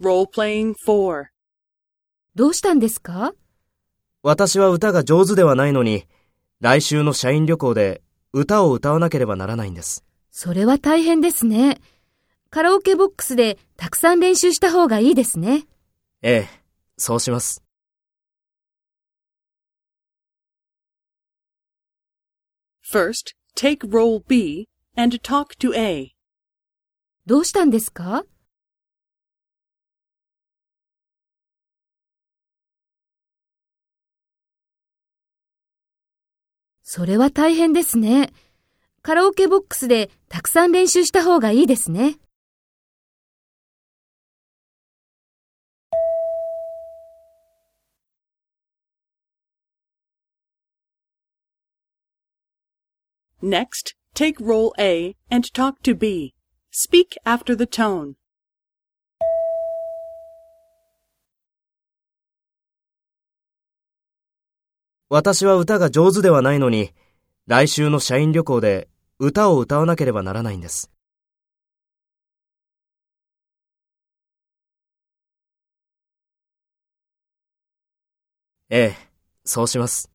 どうしたんですか？私は歌が上手ではないのに、来週の社員旅行で歌を歌わなければならないんです。それは大変ですね。カラオケボックスでたくさん練習した方がいいですね。ええ、そうします。First, take role B and talk to A. どうしたんですか？それは大変ですね。カラオケボックスでたくさん練習した方がいいですね。Next, take role A and talk to B. Speak after the tone. 私は歌が上手ではないのに、来週の社員旅行で歌を歌わなければならないんです。ええ、そうします。